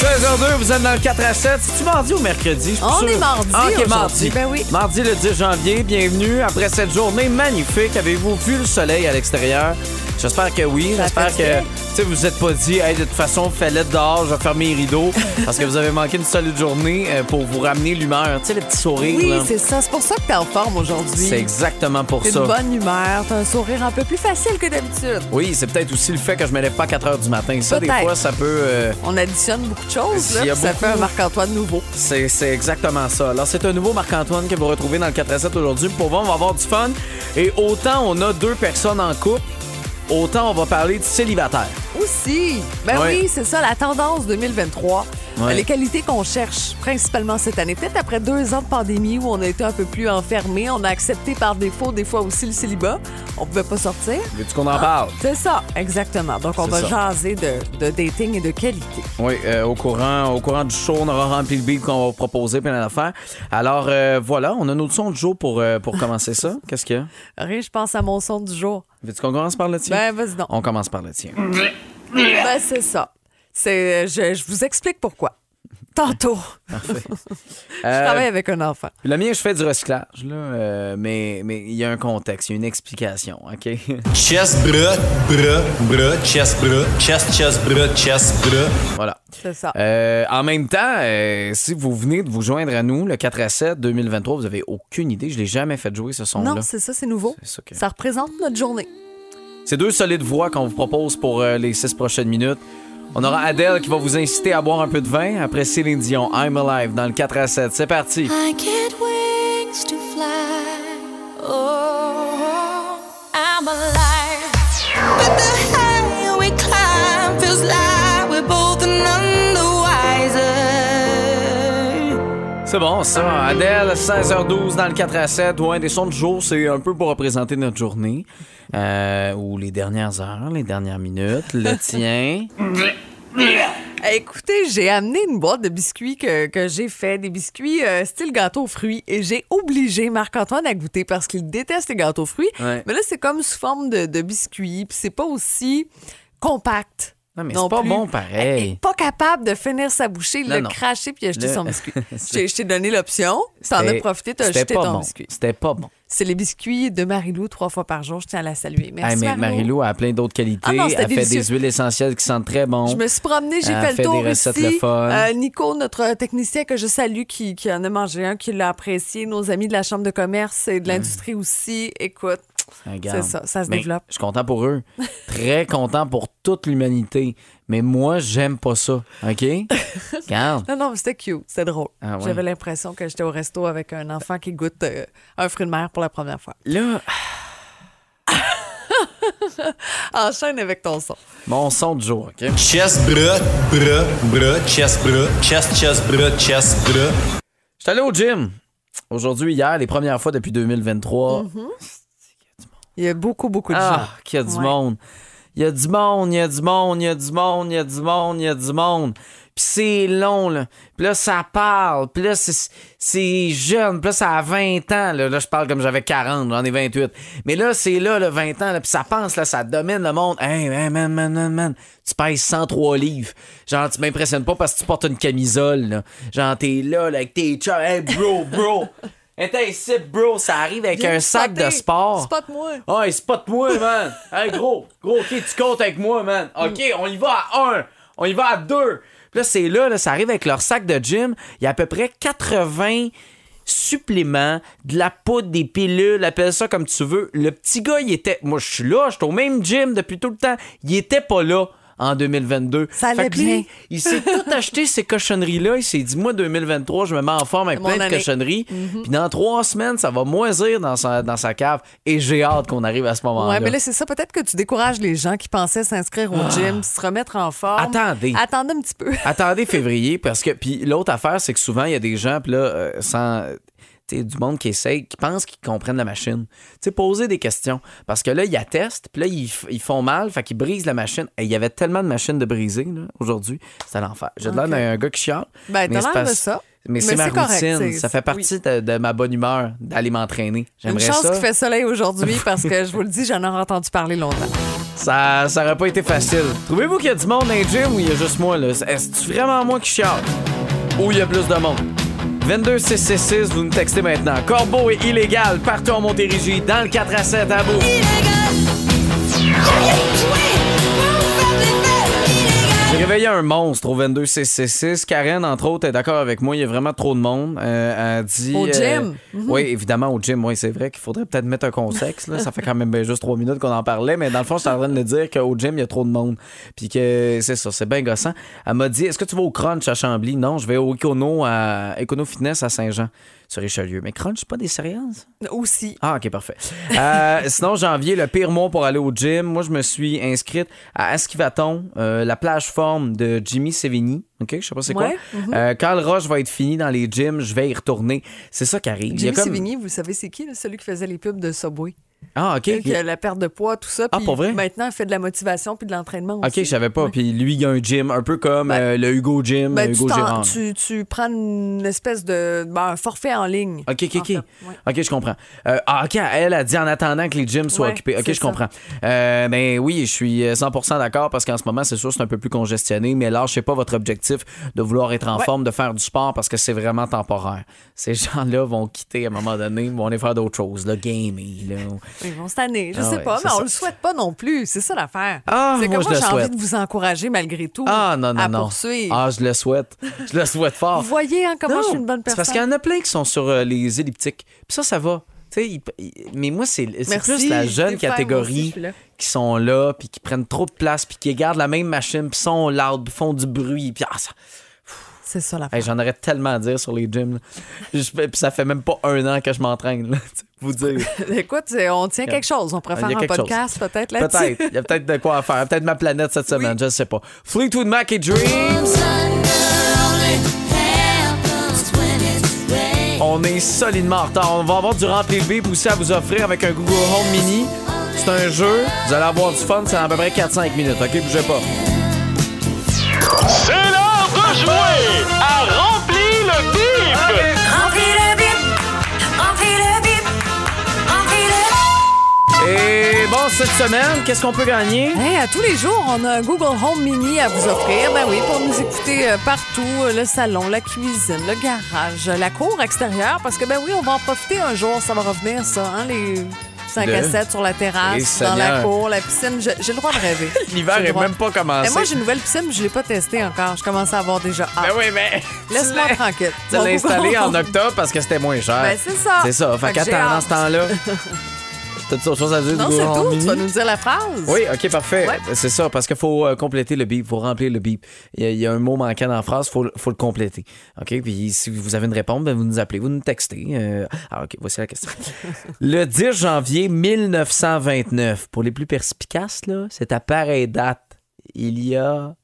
16h02, vous êtes dans le 4 à 7. C'est-tu mardi ou mercredi? Je suis On sûr. est mardi Ah, mardi. Ben oui. Mardi le 10 janvier, bienvenue. Après cette journée magnifique, avez-vous vu le soleil à l'extérieur? J'espère que oui. J'espère que tu vous vous êtes pas dit, hey, de toute façon, fallait dehors, je vais fermer les rideaux parce que vous avez manqué une solide journée euh, pour vous ramener l'humeur. Tu sais, le petit sourire. Oui, c'est ça. C'est pour ça que t'es en forme aujourd'hui. C'est exactement pour ça. une bonne humeur, t'as un sourire un peu plus facile que d'habitude. Oui, c'est peut-être aussi le fait que je me lève pas à 4 h du matin. Ça, des fois, ça peut. euh, On additionne beaucoup choses, là, ça beaucoup- fait un Marc-Antoine nouveau. C'est, exactement ça. Alors, c'est un nouveau Marc-Antoine que vous retrouvez dans le 4 à 7 aujourd'hui. Pour vous, on va avoir du fun. Et autant on a deux personnes en couple, autant on va parler de célibataire. Aussi. Ben oui, c'est ça, la tendance 2023. Ouais. Les qualités qu'on cherche principalement cette année. Peut-être après deux ans de pandémie où on a été un peu plus enfermés, on a accepté par défaut des fois aussi le célibat. On pouvait pas sortir. Veux-tu qu'on en parle? C'est ça, exactement. Donc, on va ça. jaser de, de dating et de qualité. Oui, euh, au, courant, au courant du show, on aura rempli le beat qu'on va vous proposer, plein d'affaires. Alors, euh, voilà, on a notre son du jour pour, euh, pour commencer ça. Qu'est-ce qu'il y a? Rien, je pense à mon son du jour. Veux-tu qu'on commence par le tien? Ben, vas-y donc. On commence par le tien. Ben, c'est ça. C'est, je, je vous explique pourquoi. Tantôt. je Euh, travaille avec un enfant. Le mien, je fais du recyclage, là, euh, mais mais il y a un contexte, il y a une explication, OK? Chest, bras, bras, bras, chest, bras, chest, chest, bras, chest, bras. voilà. C'est ça. Euh, en même temps, euh, si vous venez de vous joindre à nous, le 4 à 7 2023, vous avez aucune idée. Je l'ai jamais fait jouer ce son-là. non, c'est ça, c'est nouveau. C'est ça que- Ça représente notre journée. C'est deux solides voix qu'on vous propose pour euh, les six prochaines minutes. On aura Adele qui va vous inciter à boire un peu de vin. Après Céline Dion, I'm Alive dans le 4 à 7. C'est parti. C'est bon, ça. Adele, 16h12 dans le 4 à 7. Ouais, des sons de jour, c'est un peu pour représenter notre journée. Euh, ou les dernières heures, les dernières minutes. Le tien? Eh, Écoutez, j'ai amené une boîte de biscuits que, que j'ai fait, des biscuits euh, style gâteau aux fruits, et j'ai obligé Marc-Antoine à goûter parce qu'il déteste les gâteaux aux fruits. Ouais. Mais là, c'est comme sous forme de, de biscuits, puis c'est pas aussi compact. Non, mais c'est pas plus. bon Elle est pareil. pas capable de finir sa bouchée, il Non, l'a non. craché puis il a jeté Le- son biscuit. Je t'ai- donné l'option, t'en as profité, t'as pas ton bon. biscuit. C'était pas bon. C'est les biscuits de Marilou trois fois par jour, je tiens à la saluer. Merci Hey, mais Marilou. A plein d'autres qualités. Ah non, elle fait des huiles essentielles qui sentent très bon. Je me suis promenée, j'ai fait fait le tour des recettes ici. le. Euh, Nico, notre technicien que je salue, qui, qui en a mangé un, qui l'a apprécié. Nos amis de la Chambre de commerce et de l'industrie aussi. Écoute. C'est ça, ça se Mais développe. Je suis content pour eux. Très content pour toute l'humanité. Mais moi, j'aime pas ça. OK? Regarde. Non, non, mais c'était cute, c'était drôle. Ah ouais. J'avais l'impression que j'étais au resto avec un enfant qui goûte euh, un fruit de mer pour la première fois. Là, Enchaîne avec ton son. mon son du jour, OK? Chest, bras, bras, bras, chest, bras, chest, chest, bras, chest, bras. Je suis allé au gym. Aujourd'hui, hier, les premières fois depuis 2023. Il y a beaucoup, beaucoup de gens. Ah, qu'il y a du Ouais. monde. Il y a du monde, il y a du monde, il y a du monde, il y a du monde, il y a du monde. Puis c'est long, là. Puis là, ça parle. Puis là, c'est- jeune. Puis là, ça a 20 ans. Là, Là, je parle comme j'avais 40. J'en ai 28. Mais là, c'est là, le 20 ans. Là, puis ça pense, là, ça domine le monde. Hey, hey, man, man, man, man. Tu pèses 103 livres. Genre, tu m'impressionnes pas parce que tu portes une camisole, là. Genre, t'es là, là, avec tes chats. Hey, bro, bro. Hey, ici, bro. Ça arrive avec Viens un sac de sport. Spot-moi. Ah, il spot moi, man. Hey, gros, gros, OK, tu comptes avec moi, man. OK, on y va à un. On y va à deux. Puis là, c'est là, là, ça arrive avec leur sac de gym. Il y a à peu près 80 suppléments, de la poudre, des pilules, appelle ça comme tu veux. Le petit gars, il était... Moi, je suis là, je suis au même gym depuis tout le temps. Il était pas là en 2022. Ça allait Fait que lui, bien. il s'est tout acheté ces cochonneries-là. Il s'est dit, moi, 2023, je me mets en forme avec plein de cochonneries. Puis dans trois semaines, ça va moisir dans sa, dans sa cave. Et j'ai hâte qu'on arrive à ce moment-là. Ouais, mais là, c'est ça. Peut-être que tu décourages les gens qui pensaient s'inscrire au gym, se remettre en forme. Attendez. Attendez un petit peu. Attendez février, parce que. Puis l'autre affaire, c'est que souvent, il y a des gens, puis là, euh, sans. Du monde qui essaye, qui pense qu'ils comprennent la machine. Tu sais, poser des questions. Parce que là, ils attestent, puis là, ils, ils font mal, fait qu'ils brisent la machine. Et il y avait tellement de machines de briser, aujourd'hui. C'était l'enfer. J'ai de l'air d'un gars qui chiale. Ben, mais t'as c'est l'air de ça. Mais c'est ma c'est correct, routine. c'est- Ça fait partie de, de ma bonne humeur d'aller m'entraîner. Une J'aimerais chance ça. qu'il fait soleil aujourd'hui parce que je vous le dis, j'en aurais entendu parler longtemps. Ça, ça aurait pas été facile. Trouvez-vous qu'il y a du monde dans les gym ou il y a juste moi, là? Est-ce vraiment moi qui chiale? Ou il y a plus de monde? 22666, vous nous textez maintenant. Corbeau est illégal partout en Montérégie, dans le 4 à 7 à bout. J'ai réveillé un monstre au 22666. Karen, entre autres, est d'accord avec moi. Il y a vraiment trop de monde. Euh, elle dit. Au euh, gym? Mhm. Oui, évidemment, au gym. Oui, c'est vrai qu'il faudrait peut-être mettre un contexte. Là. Ça fait quand même ben, juste trois minutes qu'on en parlait. Mais dans le fond, je suis en train de dire qu'au gym, il y a trop de monde. Puis que c'est ça, c'est bien gossant. Elle m'a dit Est-ce que tu vas au Crunch à Chambly? Non, je vais au Econo, à Econo Fitness à Saint-Jean, sur Richelieu. Mais Crunch, c'est pas des céréales, ça? Aussi. Ah, ok, parfait. Euh, sinon, janvier, le pire mois pour aller au gym. Moi, je me suis inscrite à Askivaton, euh, la plage forme de Jimmy Sevigny. OK, je sais pas c'est quoi. Euh, quand le rush va être fini dans les gyms, je vais y retourner. C'est ça qui arrive. Jimmy comme- Sévigny, vous savez c'est qui? là? Celui qui faisait les pubs de Subway? Ah, OK. Qui a la perte de poids, tout ça. Ah, puis pour vrai? Maintenant, il fait de la motivation puis de l'entraînement OK, aussi. je savais pas. Ouais. Puis lui, il a un gym, un peu comme euh, le Hugo Gym, Ben, tu, Hugo Girard. tu, tu prends une espèce de ben, un forfait en ligne. OK, OK, OK. fait. Ouais. OK, je comprends. Euh, ah, OK, elle a dit en attendant que les gyms soient Ouais, occupés. OK, je ça. comprends. Euh, ben oui, je suis 100% d'accord parce qu'en ce moment, c'est sûr, c'est un peu plus congestionné, mais là, je sais pas votre objectif de vouloir être en forme, de faire du sport parce que c'est vraiment temporaire. Ces gens-là vont quitter à un moment donné, vont aller faire d'autres choses, là, gamer, là. Ils vont se tanner. Je Ah sais ouais, pas, mais on ça. le souhaite pas non plus. C'est ça l'affaire. Ah, c'est que moi, j'ai envie de vous encourager malgré tout Ah, non, non, à non. poursuivre. Ah, je le souhaite. Je le souhaite fort. Vous voyez hein, comment je suis une bonne c'est personne. parce qu'il y en a plein qui sont sur euh, les elliptiques. Puis ça, ça va. Mais moi, c'est plus la jeune aussi, catégorie qui sont là, puis qui prennent trop de place, puis qui gardent la même machine, puis sont loud, font du bruit. Puis ah, ça- C'est ça. Hey, j'en aurais tellement à dire sur les gyms. Je- Puis ça fait même pas un an que je m'entraîne. Vous dire. Écoute, on tient quelque chose. On pourrait faire un podcast peut-être là-dessus. Peut-être. Il y a peut-être de quoi à faire. Peut-être ma planète cette semaine, je sais pas. Fleetwood Mac et Dreams. On est solidement en retard. On va avoir du rempli le bip aussi à vous offrir avec un Google Home Mini. C'est un jeu. Vous allez avoir du fun. C'est à peu près 4-5 minutes. OK, bougez pas. Et bon, cette semaine, qu'est-ce qu'on peut gagner? Hey, à tous les jours, on a un Google Home Mini à vous offrir. Ben oui, pour nous écouter euh, partout, euh, le salon, la cuisine, le garage, euh, la cour extérieure, parce que ben oui, on va en profiter un jour, ça va revenir ça, hein, les 5 De- à 7 sur la terrasse, dans la cour, la piscine. J'ai le droit de rêver. L'hiver J'ai le est droit. même pas commencé. Et moi, j'ai une nouvelle piscine, mais je l'ai pas testée encore. Je commence à avoir déjà hâte. Ben oui, mais. Laisse-moi tranquille. Tu l'as en octobre parce que c'était moins cher. Ben, c'est ça. C'est ça. Fait Fait qu'attends, dans ce temps-là. T'as-tu autre chose à dire Non, c'est tout. Tu vas nous dire la phrase? Oui, OK, parfait. Ouais. C'est ça, parce qu'il faut euh, compléter le bip, il faut remplir le bip. Il y, a, il y a un mot manquant dans la phrase, il faut, le- faut le compléter. OK, puis si vous avez une réponse, ben, vous nous appelez, vous nous textez. Euh, Ah, OK, voici la question. le 10 janvier 1929, pour les plus perspicaces, là, c'est à pareille date, il y a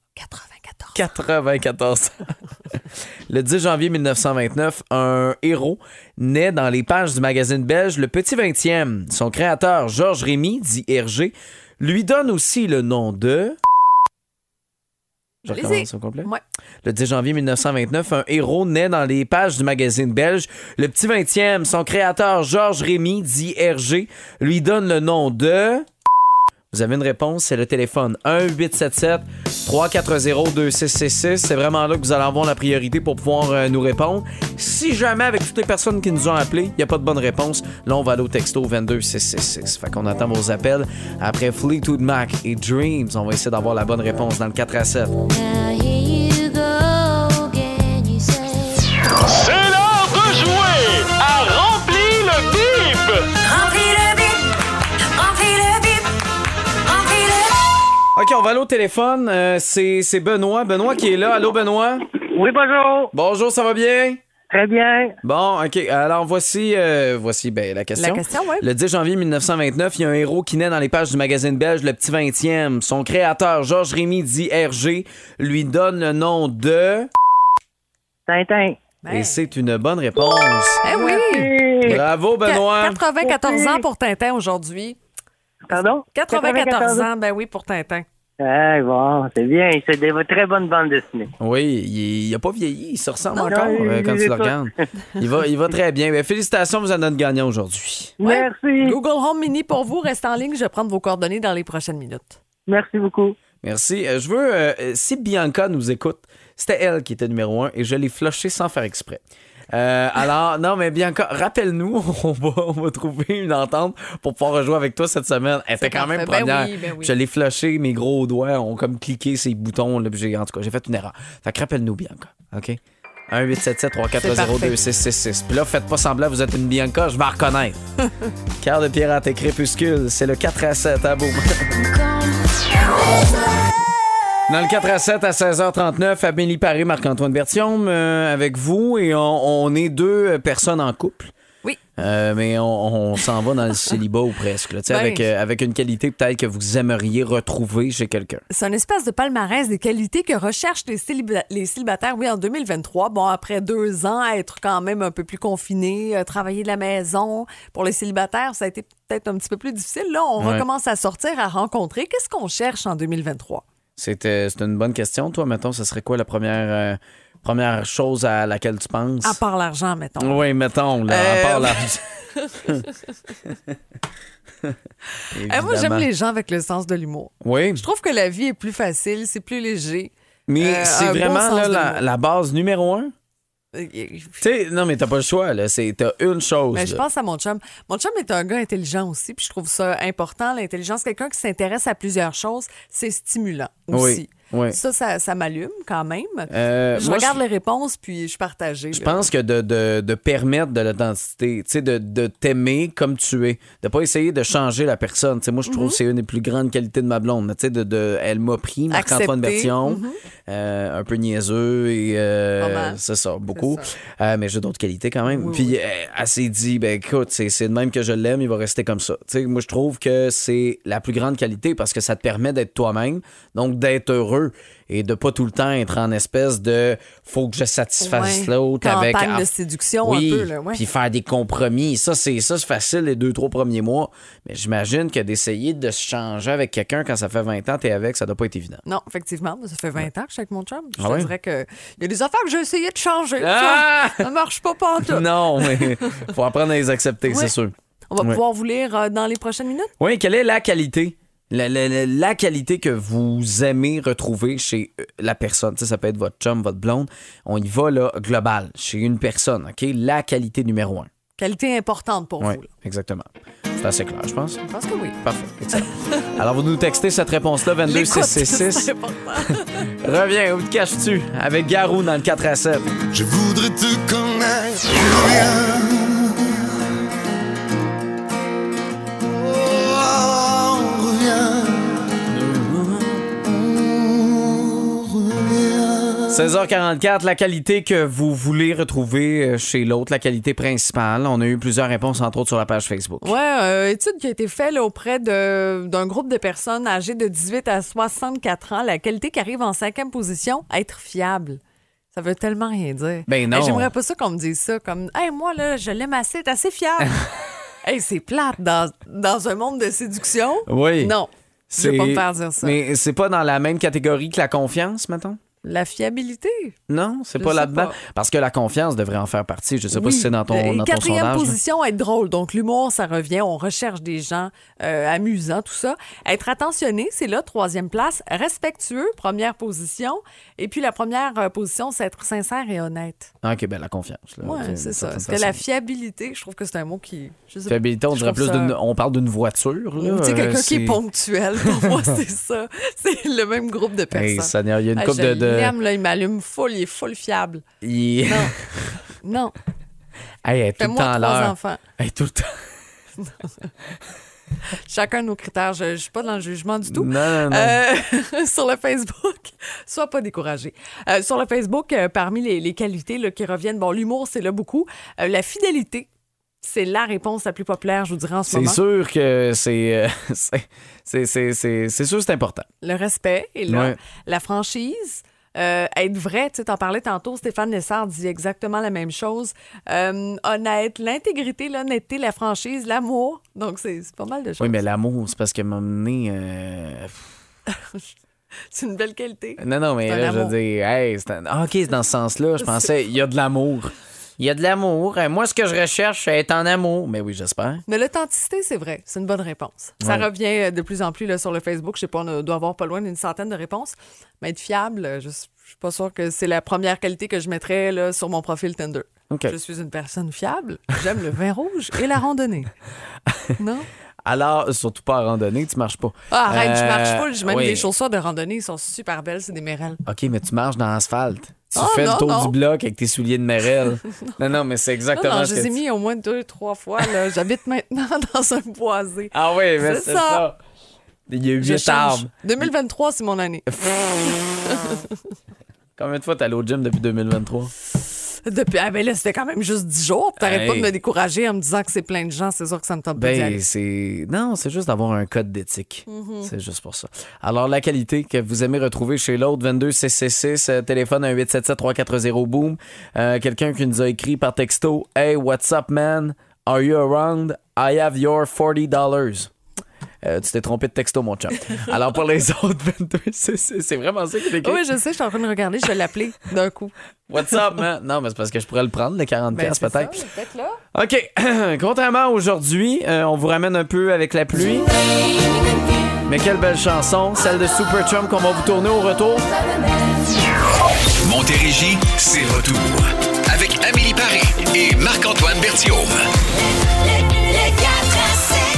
94. 94 ans. Le 10 janvier 1929, un héros naît dans les pages du magazine belge Le Petit 20e. Son créateur, Georges Rémy, dit Hergé, lui donne aussi le nom de... Je recommence au complet. Ouais. Le 10 janvier 1929, un héros naît dans les pages du magazine belge Le Petit 20e. Son créateur, Georges Rémy, dit Hergé, lui donne le nom de... Vous avez une réponse, c'est le téléphone 1-877-340-2666. C'est vraiment là que vous allez avoir la priorité pour pouvoir euh, nous répondre. Si jamais, avec toutes les personnes qui nous ont appelés, il n'y a pas de bonne réponse, là, on va aller au texto 22666. Fait qu'on attend vos appels. Après Fleetwood Mac et Dreams, on va essayer d'avoir la bonne réponse dans le 4 à 7. OK, on va aller au téléphone. Euh, c'est c'est Benoît. Benoît qui est là. Allô, Benoît? Oui, bonjour. Bonjour, ça va bien? Très bien. Bon, OK. Alors, voici, euh, voici ben, la question. La question, oui. Le 10 janvier 1929, il y a un héros qui naît dans les pages du magazine belge Le Petit 20e. Son créateur, Georges Rémy, dit Hergé, lui donne le nom de... Tintin. Et c'est une bonne réponse. Eh oui! Bravo, Benoît. 94 ans pour Tintin aujourd'hui. Pardon? 94 ans, ben oui, pour Tintin. Ah, bon, c'est bien. C'est des très bonnes bandes dessinées. Oui, il, il a pas vieilli, il se ressemble Non, encore euh, quand il tu le regardes. Il va, il va très bien. Ben, félicitations, vous êtes notre gagnant aujourd'hui. Ouais. Merci. Google Home Mini pour vous. Restez en ligne. Je vais prendre vos coordonnées dans les prochaines minutes. Merci beaucoup. Merci. Euh, je veux, euh, si Bianca nous écoute, c'était elle qui était numéro un et je l'ai flushé sans faire exprès. Euh, alors, non, mais Bianca, rappelle-nous, on va, on va trouver une entente pour pouvoir rejouer avec toi cette semaine. Elle était quand même. Ben première. oui, ben oui. Je l'ai flushé, mes gros doigts ont comme cliqué ces boutons. Là, en tout cas, j'ai fait une erreur. Fait que rappelle-nous, Bianca, OK? 1 877 340 2666 Puis là, faites pas semblant, vous êtes une Bianca, je vais la reconnaître. Cœur de pirate et crépuscule, c'est le 4 à 7 à Beaumont. Dans le 4 à 7 à 16h39, Amélie Paré, Marc-Antoine Bertium euh, avec vous et on, on est deux personnes en couple. Oui. Euh, mais on, on s'en va dans le célibat ou presque. là, Ben, avec, euh, avec une qualité peut-être que vous aimeriez retrouver chez quelqu'un. C'est un espèce de palmarès des qualités que recherchent les, céliba- les célibataires, oui, en 2023. Bon, après deux ans, être quand même un peu plus confiné, travailler de la maison. Pour les célibataires, ça a été peut-être un petit peu plus difficile. Là, on Ouais. recommence à sortir, à rencontrer. Qu'est-ce qu'on cherche en 2023? C'est euh, c'est une bonne question. Toi, mettons, ce serait quoi la première, euh, première chose à laquelle tu penses? À part l'argent, mettons. Oui, mettons, là, Euh, à part l'argent. Eh, moi, j'aime les gens avec le sens de l'humour. Oui, Je trouve que la vie est plus facile, c'est plus léger. mais Euh, c'est vraiment là, la, la base numéro un? Euh, Tu sais, non, mais t'as pas le choix, là. C'est, t'as une chose. Mais Ben, je pense à mon chum. Mon chum est un gars intelligent aussi, puis je trouve ça important, l'intelligence. Quelqu'un qui s'intéresse à plusieurs choses, c'est stimulant aussi. Oui, Ça, ça, ça m'allume quand même. Euh, je moi, regarde je- les réponses, puis je suis partagée. Je là. pense que de, de, de permettre de l'authenticité, tu sais, de, de t'aimer comme tu es, de pas essayer de changer la personne. Tu sais, moi, je Mhm. trouve que c'est une des plus grandes qualités de ma blonde. Tu sais, de, de, elle m'a pris, Marc-Antoine. Bertillon, Mhm. euh, un peu niaiseux et euh, c'est ça, beaucoup. Euh, mais j'ai d'autres qualités quand même. Oui, Puis oui. elle s'est dit, ben écoute, c'est de même que je l'aime, il va rester comme ça. Tu sais, moi, je trouve que c'est la plus grande qualité parce que ça te permet d'être toi-même, donc d'être heureux et de pas tout le temps être en espèce de faut que je satisfasse Ouais. l'autre avec ah, de séduction oui, un peu. Là, ouais. puis faire des compromis. Ça, c'est ça, c'est facile les deux, trois premiers mois. Mais j'imagine que d'essayer de se changer avec quelqu'un quand ça fait 20 ans, t'es avec, ça doit pas être évident. Non, effectivement, ça fait 20 ans que je suis avec mon chum. Je Ah te dirais que il y a des affaires que j'ai essayé de changer. Ah! Ça, ça marche pas pantoute. Non, mais faut apprendre à les accepter, c'est sûr. On va pouvoir vous lire euh, dans les prochaines minutes. Oui, quelle est la qualité? La, la- la- qualité que vous aimez retrouver chez euh, la personne. Sais, ça peut être votre chum, votre blonde. On y va là, global, chez une personne, OK? La qualité numéro un. Qualité importante pour Oui, vous. là. exactement. C'est assez clair, je pense. Je pense que oui. Parfait. Excellent. Alors, vous nous textez cette réponse-là, L'écoute, 22666. c'est important. Reviens, où te caches-tu? Avec Garou dans le 4 à 7. Je voudrais te connaître. 16h44, la qualité que vous voulez retrouver euh, chez l'autre, la qualité principale. On a eu plusieurs réponses, entre autres, sur la page Facebook. Ouais, euh, étude qui a été faite là, auprès d'un groupe de personnes âgées de 18 à 64 ans. La qualité qui arrive en cinquième position, être fiable. Ça veut tellement rien dire. Ben non. Hey, J'aimerais pas ça qu'on me dise ça comme Hey, moi, là, je l'aime assez, t'es assez fiable. hey, c'est plate dans, dans un monde de séduction. Oui. Non. Je vais pas me faire dire ça. Mais c'est pas dans la même catégorie que la confiance, mettons? La fiabilité? Non, c'est pas là-dedans. Parce que la confiance devrait en faire partie. Je sais pas si c'est dans ton, Et dans ton quatrième sondage. position, être drôle. Donc, l'humour, ça revient. On recherche des gens euh, amusants, tout ça. Être attentionné, c'est là. Troisième place. Respectueux, première position. Et puis, la première euh, position, c'est être sincère et honnête. Ah, OK, ben la confiance. Oui, c'est ça. Parce que la fiabilité, je trouve que c'est un mot qui. Je sais. Fiabilité, on dirait plus ça- d'une. On parle d'une voiture, là. Tu sais, quelqu'un euh, qui est ponctuel, pour moi, c'est ça. C'est le même groupe de personnes. Hey, il y a une Ah, couple de... l'aime, là, il m'allume full, il est full fiable. Il- Non. Non. Hey, elle est tout le temps l'heure. enfants. Elle est tout le temps. Chacun nos critères. Je ne suis pas dans le jugement du tout. Non, non, non. Euh, sur le Facebook, sois pas découragé. Euh, sur le Facebook, euh, parmi les, les qualités là, qui reviennent, bon, l'humour, c'est là beaucoup. Euh, la fidélité, c'est la réponse la plus populaire, je vous dirais, en ce C'est moment. sûr que c'est. euh, c'est- c'est- c'est c'est- c'est sûr que c'est important. Le respect est là. Ouais. La franchise. Euh, être vrai, tu sais, t'en parlais tantôt, Stéphane Lessard dit exactement la même chose. Euh, honnête, l'intégrité, l'honnêteté, la franchise, l'amour. Donc, c'est pas mal de choses. Oui, mais l'amour, c'est parce moment donné. euh, C'est une belle qualité. Non, non, mais là, je veux amour. dire, hey, c'est un- ah, OK, c'est dans ce sens-là. Je pensais, il y a de l'amour. Il y a de l'amour. Euh, Moi, ce que je recherche, c'est être en amour. Mais oui, j'espère. Mais l'authenticité, c'est vrai. C'est une bonne réponse. Ça Ouais. revient euh, de plus en plus là, sur le Facebook. Je sais pas, on doit avoir pas loin d'une centaine de réponses. Mais être fiable, euh, je, suis pas sûre que c'est la première qualité que je mettrais là, sur mon profil Tinder. Je suis une personne fiable. J'aime le vin rouge et la randonnée. non? Alors, surtout pas en randonnée, tu marches pas. Ah, arrête, je marche Euh, full. J'ai même oui. des chaussures de randonnée. Ils sont super belles. C'est des mérelles. OK, mais tu marches dans l'asphalte. Tu Oh, fais non, le tour non. du bloc avec tes souliers de Merel. non, non, mais c'est Non, exactement non, ce je les ai mis au moins deux, trois fois. J'habite maintenant dans un boisé. Ah oui, mais C'est ça. ça. Il y a Je huit arbres. 2023, c'est mon année. Combien de fois t'es allé au gym depuis 2023? Depuis, ah ben là, c'était quand même juste 10 jours. T'arrêtes Hey. pas de me décourager en me disant que c'est plein de gens. C'est sûr que ça me tente Ben, c'est. Non, c'est juste d'avoir un code d'éthique. Mhm. C'est juste pour ça. Alors, la qualité que vous aimez retrouver chez l'autre, 22 666, euh, téléphone un 877-340-BOOM. Euh, Quelqu'un qui nous a écrit par texto Hey, what's up, man? Are you around? I have your $40. Euh, tu t'es trompé de texto, mon chum. Alors, pour les autres, 22 666, c'est vraiment ça qu'il est écrit. Oui, je sais, je suis en train de regarder. Je vais l'appeler d'un coup. What's up, man? Non, mais c'est parce que je pourrais le prendre, le 40$ Ben, peut-être. ça, faites-le. OK. Contrairement à aujourd'hui, euh, on vous ramène un peu avec la pluie. Mais quelle belle chanson, celle de Super Trump qu'on va vous tourner au retour. Montérégie, c'est retour. Avec Amélie Paris et Marc-Antoine Berthiaume.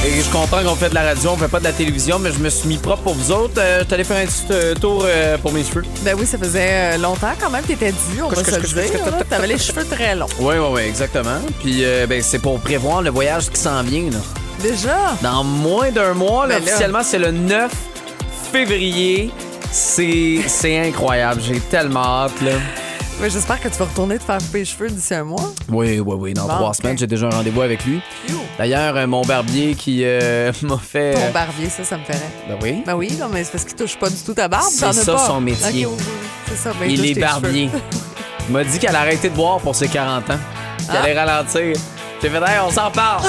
Et je comprends qu'on fait de la radio, on fait pas de la télévision, mais je me suis mis propre pour vous autres. Euh, je t'allais faire un petit euh, tour euh, pour mes cheveux. Ben oui, ça faisait euh, longtemps quand même. T'étais dû, on va se le dire. T'avais les cheveux très longs. Oui, oui, oui, exactement. Puis ben, c'est pour prévoir le voyage qui s'en vient. Là. Déjà? Dans moins d'un mois, là, Ben là. officiellement, c'est le 9 février. C'est c'est incroyable. J'ai tellement hâte. Là. Mais j'espère que tu vas retourner te faire couper les cheveux d'ici un mois. Oui, oui, oui. Dans Bon, trois semaines, j'ai déjà un rendez-vous avec lui. D'ailleurs, euh, mon barbier qui euh, m'a fait. Ton barbier, ça, ça me ferait. Ben oui. Ben oui, non, mais c'est parce qu'il touche pas du tout ta barbe. C'est ça, pas. son métier. Ok, oui, oui, c'est ça. ben, Il est barbier. Il m'a dit qu'elle a arrêté de boire pour ses 40 ans. Qu'elle Ah. allait ralentir. J'ai fait, hey, on s'en parle.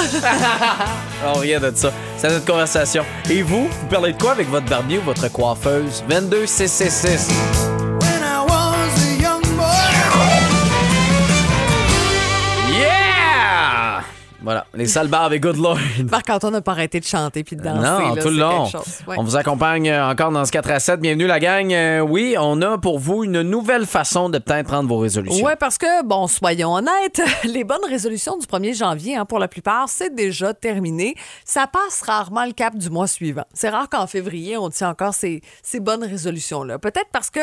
on riait de ça. C'est notre conversation. Et vous, vous parlez de quoi avec votre barbier ou votre coiffeuse? 22 Voilà, les sales bars avec Good Lord. Marc-Antoine n'a pas arrêté de chanter puis de danser. Non, là, tout le long. Ouais. On vous accompagne euh, encore dans ce 4 à 7. Bienvenue la gang. Euh, oui, on a pour vous une nouvelle façon de peut-être prendre vos résolutions. Oui, parce que, bon, soyons honnêtes, les bonnes résolutions du 1er janvier, hein, pour la plupart, c'est déjà terminé. Ça passe rarement le cap du mois suivant. C'est rare qu'en février, on tient encore ces, ces bonnes résolutions-là. Peut-être parce que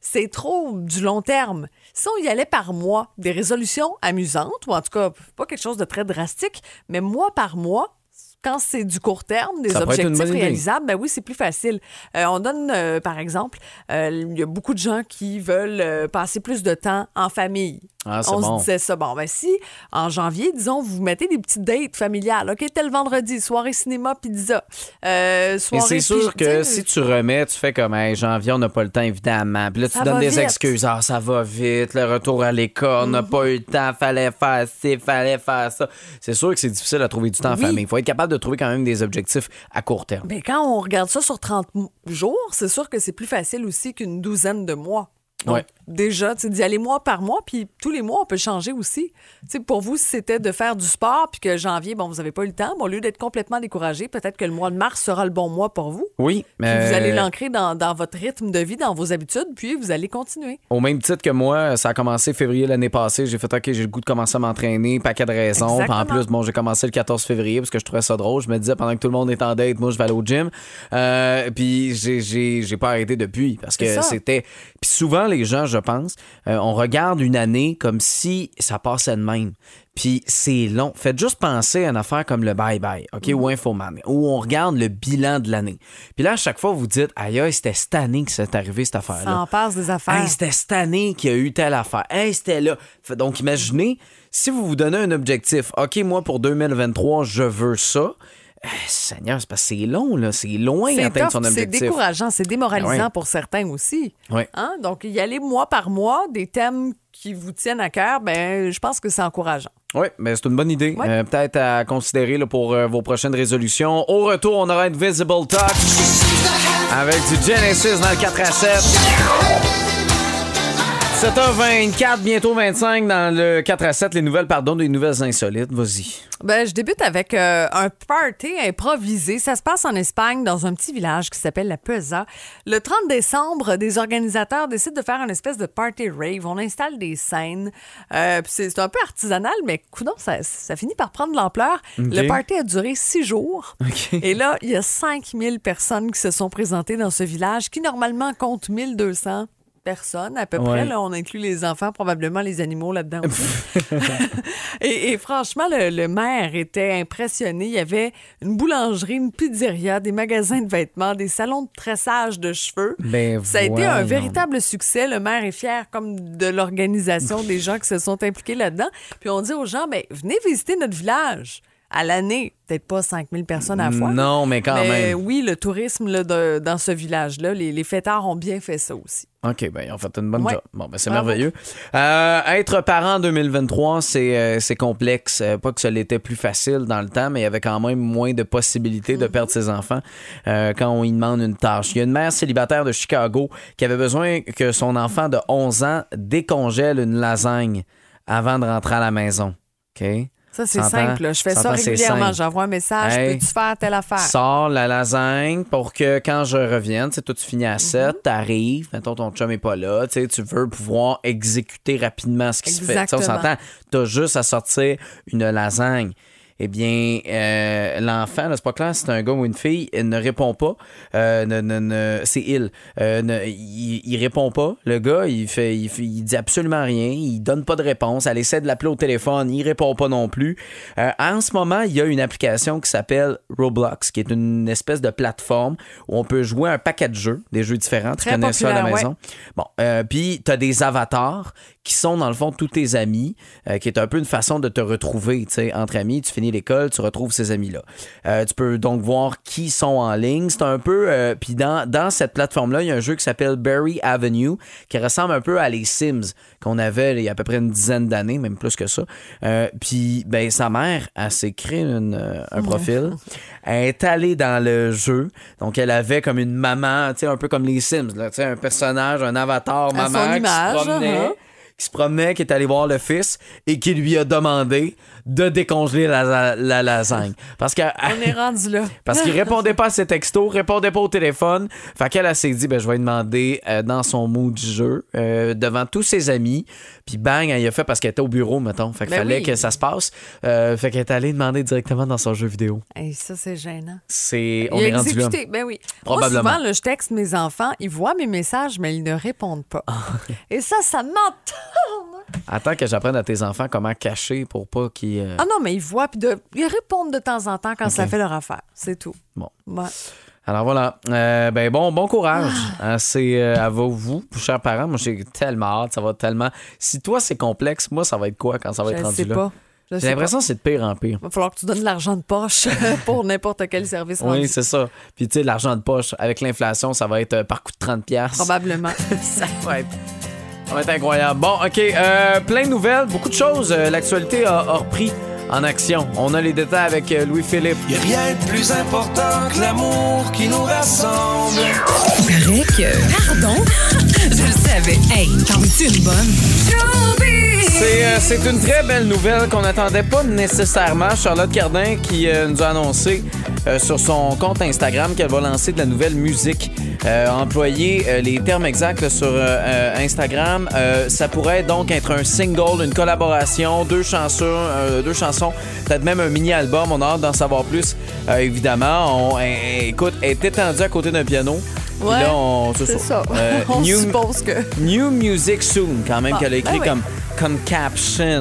c'est trop du long terme. Si on y allait par mois, des résolutions amusantes, ou en tout cas, pas quelque chose de très drastique, mais mois par mois, quand c'est du court terme, des Ça objectifs réalisables, ben oui, c'est plus facile. Euh, on donne, euh, par exemple, euh, il y a beaucoup de gens qui veulent passer plus de temps en famille. Ah, on bon. se disait ça. Bon, ben si, en janvier, disons, vous mettez des petites dates familiales. OK, tel vendredi, soirée cinéma, pizza. Euh, soirée c'est sûr que si tu remets, tu fais comme hey, janvier, on n'a pas le temps, évidemment. Puis là, tu Ça donnes des vite. excuses. Ah, ça va vite, le retour à l'école, on n'a pas eu le temps, fallait faire ci, fallait faire ça. C'est sûr que c'est difficile à trouver du temps en Oui. famille. Il faut être capable de trouver quand même des objectifs à court terme. Ben, quand on regarde ça sur 30 m- jours, c'est sûr que c'est plus facile aussi qu'une douzaine de mois. Donc, Ouais. Déjà, d'y aller mois par mois, puis tous les mois, on peut changer aussi. Tu sais, pour vous, si c'était de faire du sport, puis que janvier, bon, vous n'avez pas eu le temps, bon, au lieu d'être complètement découragé, peut-être que le mois de mars sera le bon mois pour vous. Oui, Puis mais vous allez l'ancrer dans, dans votre rythme de vie, dans vos habitudes, puis vous allez continuer. au même titre que moi, ça a commencé février l'année passée. J'ai fait OK, j'ai le goût de commencer à m'entraîner, paquet de raisons. Puis en plus, bon, j'ai commencé le 14 février parce que je trouvais ça drôle. Je me disais pendant que tout le monde est en date, moi je vais aller au gym. Euh, puis j'ai- pas arrêté depuis parce que c'était. Puis souvent les gens, je pense, euh, on regarde une année comme si ça passait de même. Puis c'est long. Faites juste penser à une affaire comme le bye-bye, OK, Mm-hmm. ou Infoman, où on regarde le bilan de l'année. Puis là, à chaque fois, vous dites, aïe, aïe, c'était cette année que c'est arrivé cette affaire-là. Ça en passe des affaires. Hey, c'était cette année qu'il y a eu telle affaire. Hey, c'était là. Donc, imaginez, si vous vous donnez un objectif, OK, moi, pour 2023, je veux ça. Eh, Seigneur, c'est parce que c'est long, là. C'est loin C'est d'atteindre son c'est objectif. décourageant, c'est démoralisant ouais. pour certains aussi. Ouais. Hein? Donc, y aller mois par mois, des thèmes qui vous tiennent à cœur, ben, je pense que c'est encourageant. Oui, mais c'est une bonne idée. Ouais. Euh, Peut-être à considérer là, pour euh, vos prochaines résolutions. Au retour, on aura Invisible Touch avec du Genesis dans le 4 à 7. 7h24, bientôt 25 dans le 4 à 7. Les nouvelles, pardon, des nouvelles insolites. Vas-y. Ben, je débute avec euh, un party improvisé. Ça se passe en Espagne, dans un petit village qui s'appelle La Peza. Le 30 décembre, des organisateurs décident de faire une espèce de party rave. On installe des scènes. Euh, c'est un peu artisanal, mais coudonc, ça, ça finit par prendre de l'ampleur. Le party a duré six jours. Et là, il y a 5000 personnes qui se sont présentées dans ce village qui, normalement, compte 1200 personnes à peu Ouais. près. Là, on inclut les enfants, probablement les animaux là-dedans aussi. et, et franchement, le, le maire était impressionné. Il y avait une boulangerie, une pizzeria, des magasins de vêtements, des salons de tressage de cheveux. Ben, Ça a été un véritable succès. Le maire est fier comme de l'organisation des gens qui se sont impliqués là-dedans. Puis on dit aux gens, ben, venez visiter notre village à l'année. Peut-être pas 5000 personnes à la fois. Non, mais quand Mais même. oui, le tourisme là, de- dans ce village-là, les, les fêtards ont bien fait ça aussi. OK, ben, ils ont fait une bonne Ouais. job. Bon, ben, c'est merveilleux. Euh, être parent en 2023, c'est euh, c'est complexe. Euh, pas que ça l'était plus facile dans le temps, mais il y avait quand même moins de possibilités de perdre ses enfants euh, quand on y demande une tâche. Il y a une mère célibataire de Chicago qui avait besoin que son enfant de 11 ans décongèle une lasagne avant de rentrer à la maison. OK? Ça, c'est simple. là. Je fais ça régulièrement. J'envoie un message. Hey. Peux-tu faire telle affaire? Sors la lasagne pour que quand je revienne, toi tu finis à 7, t'arrives, mettons ton chum est pas là, tu veux pouvoir exécuter rapidement ce qui se fait. Tu sais, Exactement. on s'entend, t'as juste à sortir une lasagne. Eh bien, euh, l'enfant, c'est pas clair c'est un gars ou une fille, il ne répond pas. Euh, ne- ne- ne- c'est il. Euh, ne- il. Il répond pas. Le gars, il fait, il dit absolument rien. Il donne pas de réponse. Elle essaie de l'appeler au téléphone. Il répond pas non plus. Euh, en ce moment, il y a une application qui s'appelle Roblox, qui est une espèce de plateforme où on peut jouer un paquet de jeux, des jeux différents. Très tu connais ça à la maison. Bon, euh, puis tu as des avatars qui sont dans le fond tous tes amis, euh, qui est un peu une façon de te retrouver, tu sais, entre amis. Tu finis l'école, tu retrouves ces amis-là. Euh, tu peux donc voir qui sont en ligne. C'est un peu. euh, puis dans, dans cette plateforme-là, il y a un jeu qui s'appelle Berry Avenue, qui ressemble un peu à les Sims qu'on avait il y a à peu près une dizaine d'années, même plus que ça. Puis ben sa mère, elle s'est une, un profil. Elle est allée dans le jeu. Donc elle avait comme une maman, tu sais, un peu comme les Sims, là, tu sais, un personnage, un avatar À son maman image, qui se promenait. Qui se promenait, qui est allé voir le fils et qui lui a demandé de décongeler la, la, la lasagne. Parce que On est rendu là. parce qu'il répondait pas à ses textos, répondait pas au téléphone. Fait qu'elle elle s'est dit, ben, je vais lui demander euh, dans son mood du jeu, euh, devant tous ses amis. Puis bang, elle y a fait parce qu'elle était au bureau, mettons. Fait qu'il Ben fallait oui. que ça se passe. Euh, fait qu'elle est allée demander directement dans son jeu vidéo. Hey, ça, c'est gênant. C'est, on il est rendu là. Ben oui. Probablement. Moi, souvent, là, je texte mes enfants, ils voient mes messages, mais ils ne répondent pas. Ah. Et ça, ça m'entend. Attends que j'apprenne à tes enfants comment cacher pour pas qu'ils. euh, Ah non, mais ils voient, puis de- ils répondent de temps en temps quand ça fait leur affaire. C'est tout. Bon. Ouais. Alors voilà. Euh, ben bon, bon courage. Hein, c'est euh, à vous, vous, chers parents. Moi, j'ai tellement hâte. Ça va tellement. Si toi, c'est complexe, moi, ça va être quoi quand ça va Je être rendu sais là? pas. Je J'ai sais l'impression que c'est de pire en pire. Il va falloir que tu donnes de l'argent de poche pour n'importe quel service Oui, c'est ça. Puis tu sais, l'argent de poche, avec l'inflation, ça va être euh, par coup de 30 pièces. Probablement. Ça va être... ça va être incroyable. Bon, OK. euh, plein de nouvelles, beaucoup de choses. Euh, L'actualité a, a repris en action. On a les détails avec euh, Louis-Philippe. Y a rien de plus important que l'amour qui nous rassemble. Paraît que. Pardon? Je le savais. Hey, t'en veux-tu une bonne? C'est euh, c'est une très belle nouvelle qu'on n'attendait pas nécessairement. Charlotte Cardin qui euh, nous a annoncé euh, sur son compte Instagram qu'elle va lancer de la nouvelle musique. Employer les termes exacts sur Instagram, ça pourrait donc être un single, une collaboration, deux chansons, deux chansons, peut-être même un mini-album. On a hâte d'en savoir plus, évidemment. On, eh, eh, écoute, elle est étendue à côté d'un piano. Puis Ouais, là, on, C'est ça. Euh, On new- suppose que. New Music Soon, quand même, Ah, qu'elle a écrit ben oui. comme, comme caption.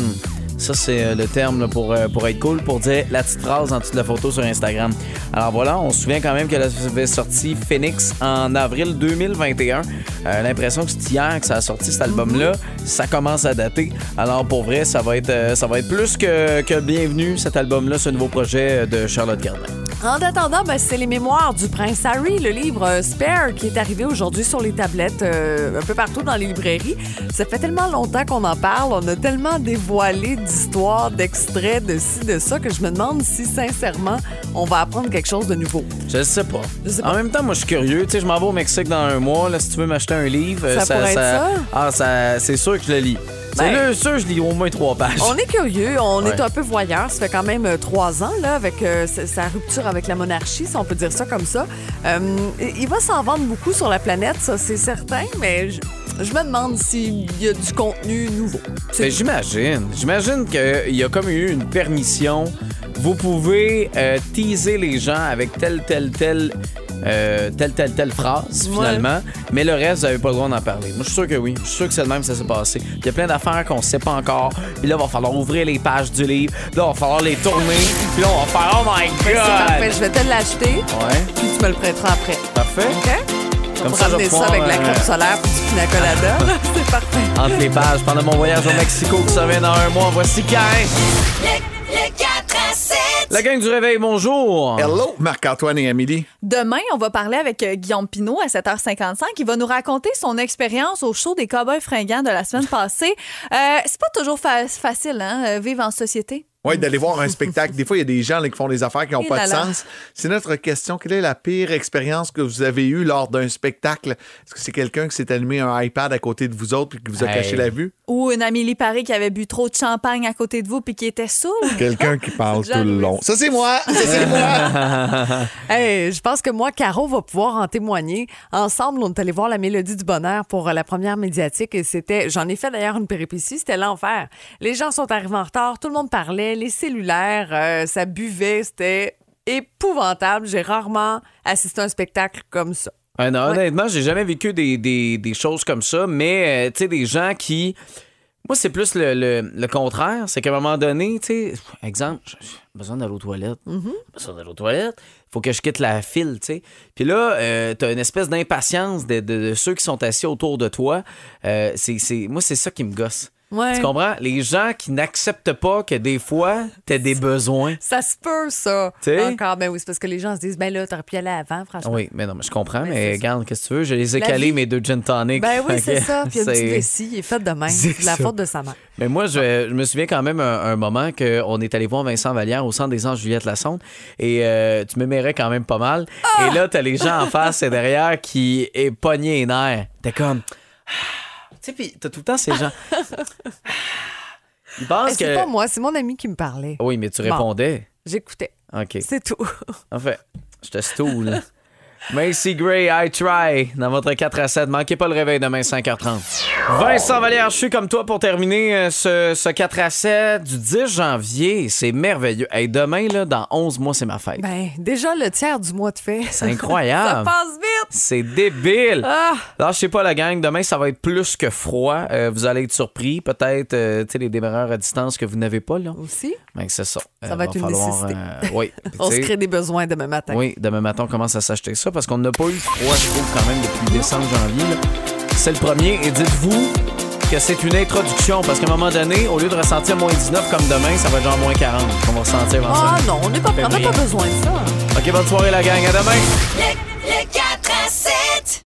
Ça, c'est euh, le terme là, pour, euh, pour être cool, pour dire la petite phrase en dessous de la photo sur Instagram. Alors voilà, on se souvient quand même qu'elle avait sorti Phoenix en avril 2021. Euh, L'impression que c'est hier que ça a sorti cet album-là. Ça commence à dater. Alors pour vrai, ça va être, ça va être plus que, que bienvenu, cet album-là, ce nouveau projet de Charlotte Gardin. En attendant, ben, c'est les mémoires du prince Harry, le livre euh, Spare, qui est arrivé aujourd'hui sur les tablettes euh, un peu partout dans les librairies. Ça fait tellement longtemps qu'on en parle, on a tellement dévoilé d'histoires, d'extraits, de ci, de ça, que je me demande si, sincèrement, on va apprendre quelque chose de nouveau. Je sais pas. Je sais pas. En même temps, moi, je suis curieux. Tu sais, je m'en vais au Mexique dans un mois. Là, si tu veux m'acheter un livre, euh, Ça pourrait être ça? Ah, ça, c'est sûr que je le lis. C'est Ben, là, sûr, je lis au moins trois pages. On est curieux, on Ouais. est un peu voyeur. Ça fait quand même euh, trois ans là, avec euh, sa- rupture avec la monarchie, si on peut dire ça comme ça. Euh, il va s'en vendre beaucoup sur la planète, ça c'est certain, mais je, je me demande s'il y a du contenu nouveau. Ben, j'imagine. J'imagine qu'il y a comme eu une permission. Vous pouvez euh, teaser les gens avec telle, telle, telle, euh, telle, telle, telle phrase, Ouais. finalement. Mais le reste, vous n'avez pas le droit d'en parler. Moi, je suis sûr que oui. Je suis sûr que c'est le même que ça s'est passé. Il y a plein d'affaires qu'on sait pas encore. Puis là, il va falloir ouvrir les pages du livre. Là, il va falloir les tourner. Puis là, on va faire Oh my c'est parfait, God! je vais te l'acheter, Ouais, puis tu me le prêteras après. parfait. OK? Comme ça, je ça avec la euh, crème solaire puis du pina colada. c'est parfait. Entre les pages, pendant mon voyage au Mexico qui s'en vient dans un mois, voici Karen. Le 4 à 7. La gang du réveil, bonjour. Hello, Marc-Antoine et Amélie. Demain, on va parler avec euh, Guillaume Pinot à 7h55. Il va nous raconter son expérience au show des Cowboys fringants de la semaine passée. Euh, c'est pas toujours fa- facile, hein, euh, vivre en société. Oui, d'aller voir un spectacle. Des fois, il y a des gens là, qui font des affaires qui n'ont Et pas là de là. sens. C'est notre question. Quelle est la pire expérience que vous avez eue lors d'un spectacle? Est-ce que c'est quelqu'un qui s'est allumé un iPad à côté de vous autres et qui vous a Hey. caché la vue? Ou une Amélie Paris qui avait bu trop de champagne à côté de vous puis qui était saoule. Quelqu'un qui parle tout le long. Ça, c'est moi! Ça, c'est moi! Hey, je pense que moi, Caro va pouvoir en témoigner. Ensemble, on est allé voir la Mélodie du Bonheur pour euh, la première médiatique et c'était, j'en ai fait d'ailleurs une péripétie, c'était l'enfer. Les gens sont arrivés en retard, tout le monde parlait, les cellulaires, euh, ça buvait, c'était épouvantable. J'ai rarement assisté à un spectacle comme ça. Ouais, non, Ouais. Honnêtement, j'ai jamais vécu des, des- des choses comme ça, mais euh, tu sais, des gens qui. Moi, c'est plus le, le- le contraire. C'est qu'à un moment donné, tu sais, exemple, j'ai besoin d'aller aux toilettes. besoin d'aller aux toilettes. Faut que je quitte la file, tu sais. Puis là, euh, t'as une espèce d'impatience de, de- de ceux qui sont assis autour de toi. C'est, c'est- moi, c'est ça qui me gosse. Ouais. Tu comprends? Les gens qui n'acceptent pas que des fois, t'as des besoins. Ça se peut, ça. Tu sais? Encore, ben oui, c'est parce que les gens se disent, ben là, t'aurais pu y aller avant, franchement. Oui, mais non, mais je comprends, Ben, mais ça. regarde, qu'est-ce que tu veux? Je les ai calés, mes deux gin tonic. Ben oui, c'est ça. Puis une petite vessie, il est fait de même. C'est la faute de sa mère. Mais moi, je, je me souviens quand même un, un moment qu'on est allé voir Vincent Vallière au centre des Anges Juliette Lassonde et euh, tu m'aimerais quand même pas mal. Ah! Et là, t'as les gens en face et derrière qui est pogné les nerfs. T'es comme. Sais, puis t'as tout le temps ces gens. Ils pensent C'est que. pas moi, c'est mon ami qui me parlait. Oui, mais tu Bon. répondais. J'écoutais. OK. C'est tout. En fait, je te stoule. Macy Gray, I try. Dans votre 4 à 7. Manquez pas le réveil demain 5h30. Vincent Vallière, je suis comme toi pour terminer euh, ce, ce 4 à 7 du 10 janvier. C'est merveilleux. Hey, demain, là, dans 11 mois, c'est ma fête. Ben, déjà le tiers du mois de fait. C'est incroyable. ça passe vite. C'est débile. Ah! Alors, je sais pas, la gang, demain, ça va être plus que froid. Euh, vous allez être surpris. Peut-être, euh, tu sais, les démarreurs à distance que vous n'avez pas, là. Aussi, Ben, c'est ça. Ça va être une falloir, nécessité. oui. On se crée des besoins demain matin. Oui, demain matin, on commence à s'acheter ça parce qu'on n'a pas eu froid, je trouve, quand même, depuis décembre, janvier. C'est le premier. Et dites-vous que c'est une introduction parce qu'à un moment donné, au lieu de ressentir moins 19 comme demain, ça va être genre moins 40 qu'on va ressentir Ah non, on n'est pas, on n'a Février. pas besoin de ça. OK, bonne soirée, la gang. À demain. Le, le 4